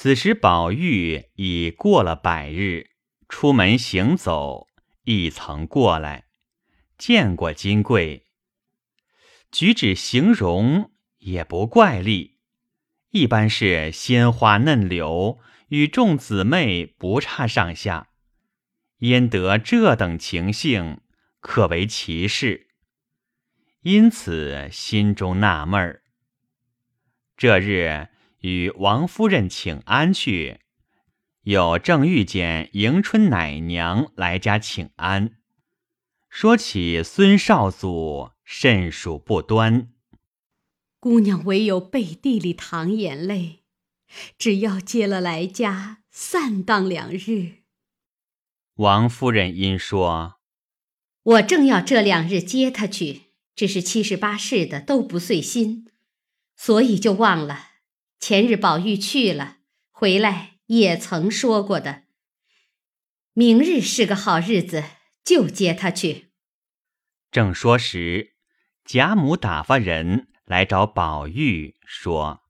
此时宝玉已过了百日，出门行走，亦曾过来，见过金贵，举止形容也不怪丽，一般是鲜花嫩柳，与众姊妹不差上下，焉得这等情性，可为奇事。因此心中纳闷儿。这日。与王夫人请安去，有正遇见迎春奶娘来家请安，说起孙少祖甚属不端。姑娘唯有背地里淌眼泪，只要接了来家散荡两日。王夫人因说：“我正要这两日接他去，只是七十八世的都不遂心，所以就忘了。”前日宝玉去了，回来也曾说过的。明日是个好日子，就接他去。正说时，贾母打发人来找宝玉，说：“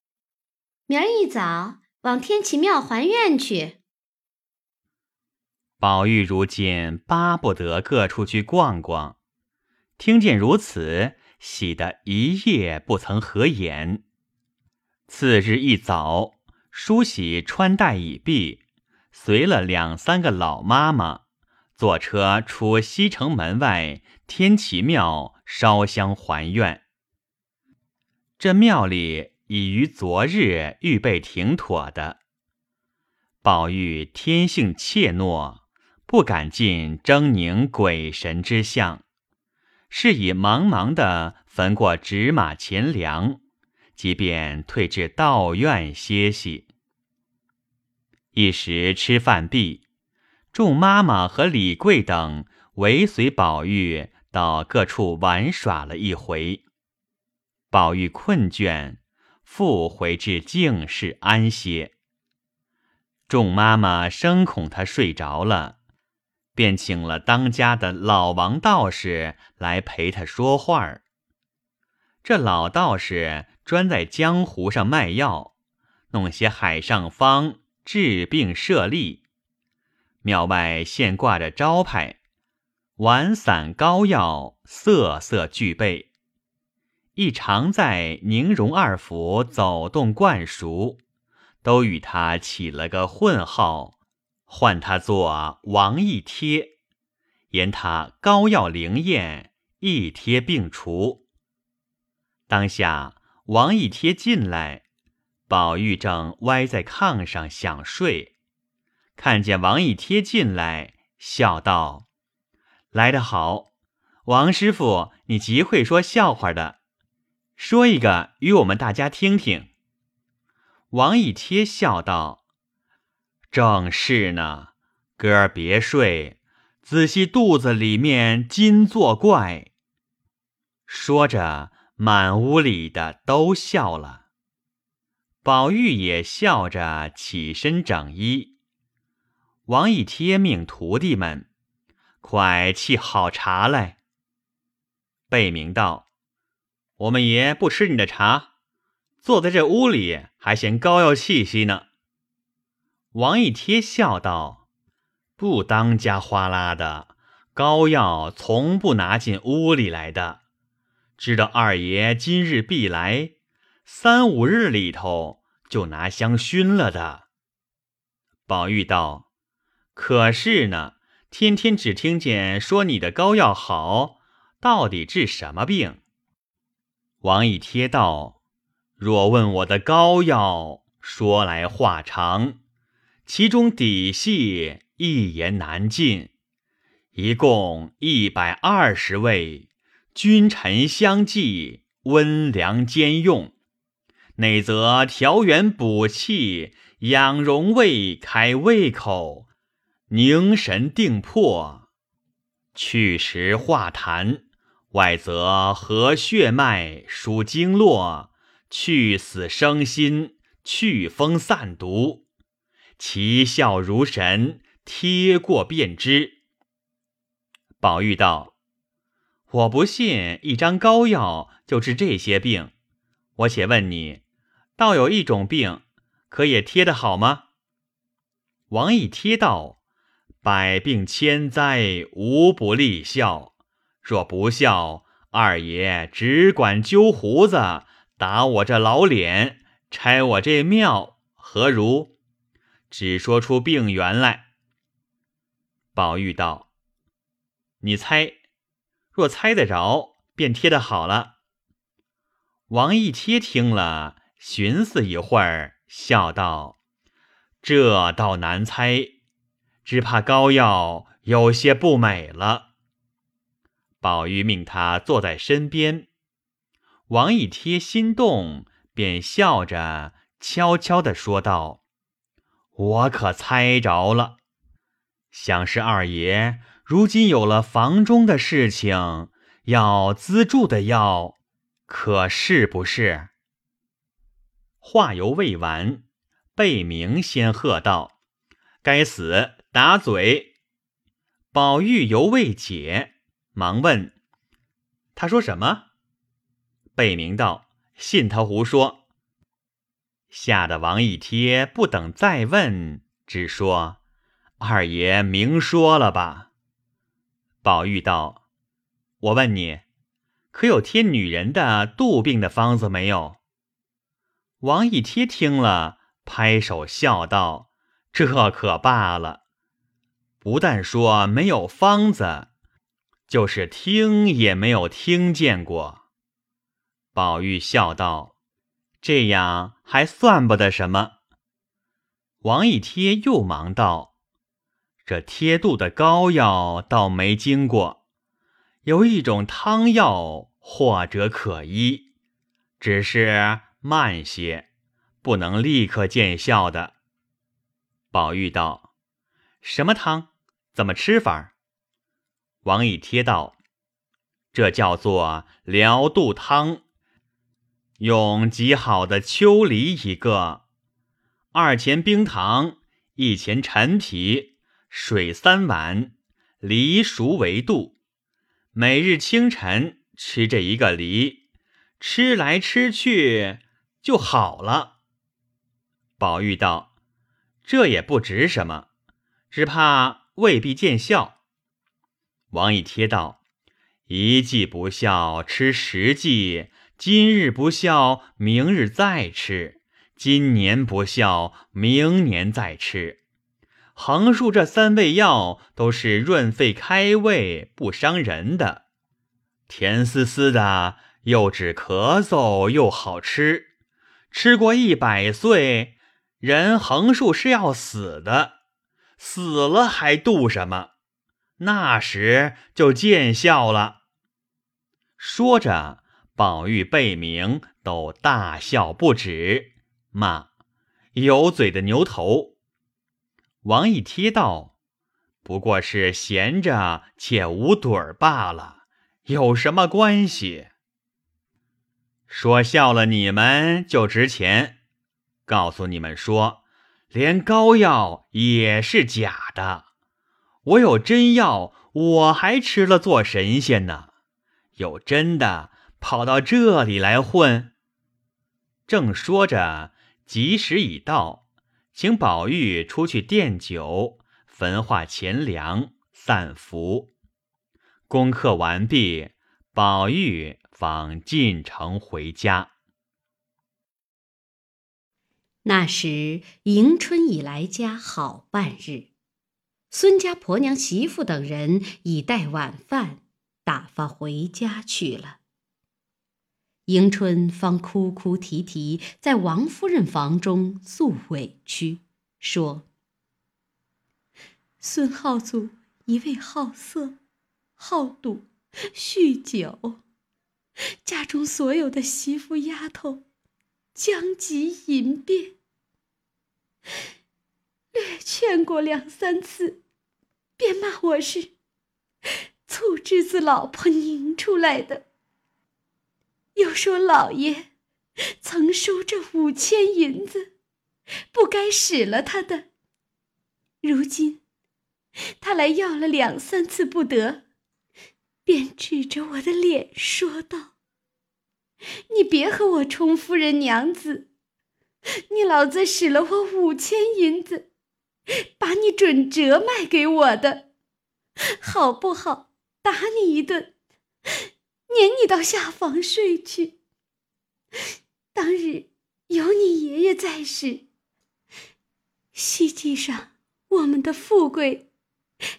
明儿一早往天齐庙还愿去。”宝玉如今巴不得各处去逛逛，听见如此，喜得一夜不曾合眼。次日一早，梳洗穿戴已毕，随了两三个老妈妈，坐车出西城门外天齐庙烧香还愿。这庙里已于昨日预备停妥的。宝玉天性怯懦，不敢进狰狞鬼神之相，是以忙忙的焚过纸马钱粮。即便退至道院歇息，一时吃饭毕，众妈妈和李贵等围随宝玉到各处玩耍了一回。宝玉困倦，复回至静室安歇。众妈妈生恐他睡着了，便请了当家的老王道士来陪他说话儿。这老道士。专在江湖上卖药，弄些海上方治病设利。庙外现挂着招牌，丸散膏药色色俱备。亦常在宁荣二府走动惯熟，都与他起了个混号，唤他做王一贴，言他膏药灵验，一贴并除。当下。王一贴进来，宝玉正歪在炕上想睡，看见王一贴进来，笑道：“来得好，王师傅，你极会说笑话的，说一个与我们大家听听。”王一贴笑道：“正是呢，哥儿别睡，仔细肚子里面金作怪。”说着。满屋里的都笑了，宝玉也笑着起身整衣。王一贴命徒弟们快沏好茶来。贝明道：“我们爷不吃你的茶，坐在这屋里还嫌膏药气息呢。”王一贴笑道：“不当家花拉的膏药，从不拿进屋里来的。”知道二爷今日必来，三五日里头就拿香熏了的。宝玉道：“可是呢，天天只听见说你的膏药好，到底治什么病？”王一贴道：“若问我的膏药，说来话长，其中底细一言难尽，一共一百二十味。”君臣相济，温凉兼用；内则调元补气，养荣胃，开胃口，凝神定魄，去湿化痰；外则和血脉，舒经络，去死生心，祛风散毒，其效如神，贴过便知。宝玉道。我不信一张膏药就治这些病，我且问你，倒有一种病，可也贴得好吗？王一贴道：“百病千灾，无不立效。若不效，二爷只管揪胡子，打我这老脸，拆我这庙，何如？只说出病源来。”宝玉道：“你猜，若猜得着，便贴得好了。”王一贴听了，寻思一会儿，笑道。这倒难猜，只怕膏药有些不美了。宝玉命他坐在身边，王一贴心动，便笑着悄悄的说道：“我可猜着了，想是二爷如今有了房中的事情，要资助的药，可是不是？”话犹未完。贝明先喝道：“该死，打嘴！”宝玉犹未解，忙问：“他说什么？”贝明道：“信他胡说。”吓得王一贴不等再问，只说：“二爷明说了吧。”宝玉道：“我问你，可有贴女人的肚病的方子没有？”王一贴听了。拍手笑道：“这可罢了，不但说没有方子，就是听也没有听见过。”宝玉笑道：“这样还算不得什么。”王一贴又忙道：“这贴肚的膏药倒没经过，有一种汤药或者可医，只是慢些。”不能立刻见效的。宝玉道：“什么汤？怎么吃法？”王一贴道：“这叫做疗肚汤，用极好的秋梨一个，二钱冰糖，一钱陈皮，水三碗，梨熟为度。每日清晨吃这一个梨，吃来吃去就好了。”宝玉道：“这也不值什么，只怕未必见效。”王一贴道：“一剂不效，吃十剂；今日不效，明日再吃；今年不效，明年再吃。横竖这三味药都是润肺开胃，不伤人的，甜丝丝的，又止咳嗽，又好吃。吃过一百岁。”人横竖是要死的，死了还度什么？那时就见效了。说着，宝玉、贝明都大笑不止，骂有嘴的牛头。王一贴道：“不过是闲着且无盹儿罢了，有什么关系？说笑了你们就值钱。”告诉你们说，连膏药也是假的。我有真药，我还吃了做神仙呢。有真的跑到这里来混。正说着，吉时已到，请宝玉出去奠酒、焚化钱粮、散福。功课完毕，宝玉方进城回家。那时迎春已来家好半日，孙家婆娘、媳妇等人已带晚饭，打发回家去了。迎春方哭哭啼啼在王夫人房中诉委屈，说：“孙浩祖一味好色、好赌、酗酒，家中所有的媳妇丫头，将及淫变。”略劝过两三次，便骂我是醋汁子老婆拧出来的。又说老爷曾收这五千银子，不该使了他的。如今他来要了两三次不得，便指着我的脸说道：“你别和我充夫人娘子。”你老子使了我五千银子，把你准折卖给我的，好不好？打你一顿，撵你到下房睡去。当日有你爷爷在时，希冀上我们的富贵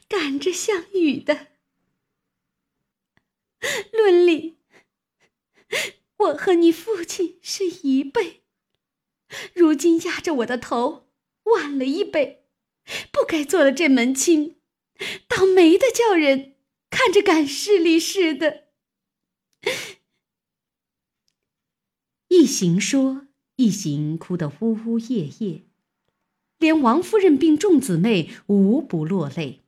赶着项羽的。论理，我和你父亲是一辈，如今压着我的头晚了一辈，不该做了这门亲，倒没得叫人看着赶势力似的。一行说，一行哭得呜呜咽咽，连王夫人并众姊妹无不落泪。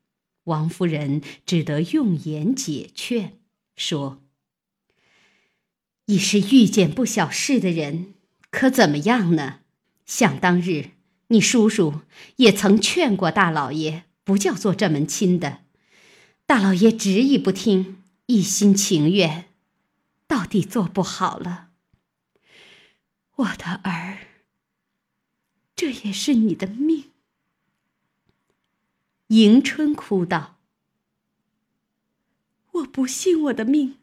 王夫人只得用言解劝。说：“已是遇见不小事的人，可怎么样呢？想当日，你叔叔也曾劝过大老爷，不叫做这门亲的。大老爷执意不听，一心情愿，到底做不好了。我的儿，这也是你的命。”迎春哭道。我不信我的命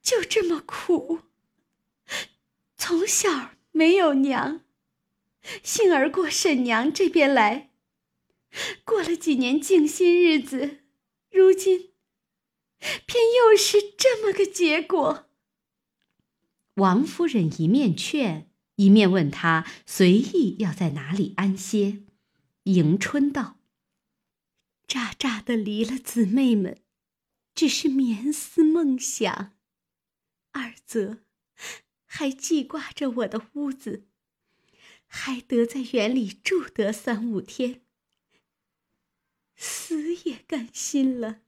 就这么苦。从小没有娘，幸而过沈娘这边来，过了几年静心日子，如今偏又是这么个结果。王夫人一面劝，一面问他随意要在哪里安歇。迎春道：“乍乍的离了姊妹们。”只是眠思梦想，二则还记挂着我的屋子，还得在园里住得三五天，死也甘心了。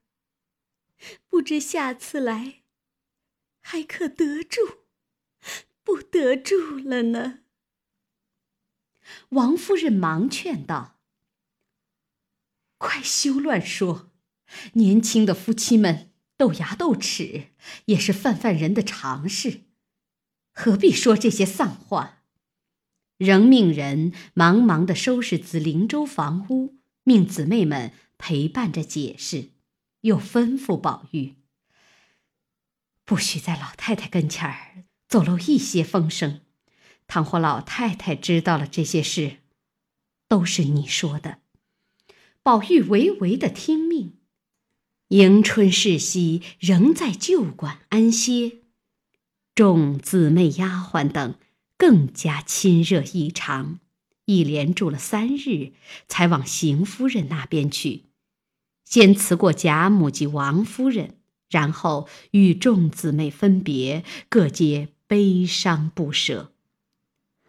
不知下次来还可得住，不得住了呢？王夫人忙劝道：“快休乱说。”年轻的夫妻们斗牙斗齿，也是泛泛人的常事，何必说这些丧话？仍命人忙忙的收拾紫灵洲房屋，命姊妹们陪伴着解释，又吩咐宝玉：不许在老太太跟前儿走漏一些风声。倘或老太太知道了这些事，都是你说的。宝玉唯唯的听命。迎春逝兮，仍在旧馆安歇。众姊妹丫鬟等更加亲热异常，一连住了三日，才往邢夫人那边去。先辞过贾母及王夫人，然后与众姊妹分别，各皆悲伤不舍。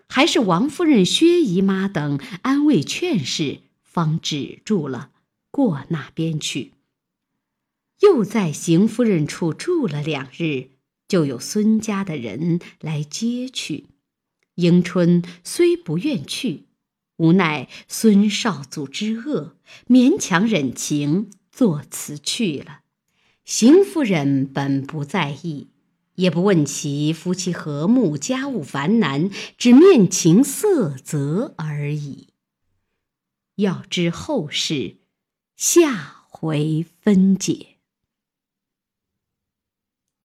还是王夫人、薛姨妈等安慰劝示，方止住了，过那边去。又在邢夫人处住了两日，就有孙家的人来接去。迎春虽不愿去，无奈孙少祖之恶，勉强忍情作辞去了。邢夫人本不在意，也不问其夫妻和睦，家务繁难，只面情色泽而已。要知后事，下回分解。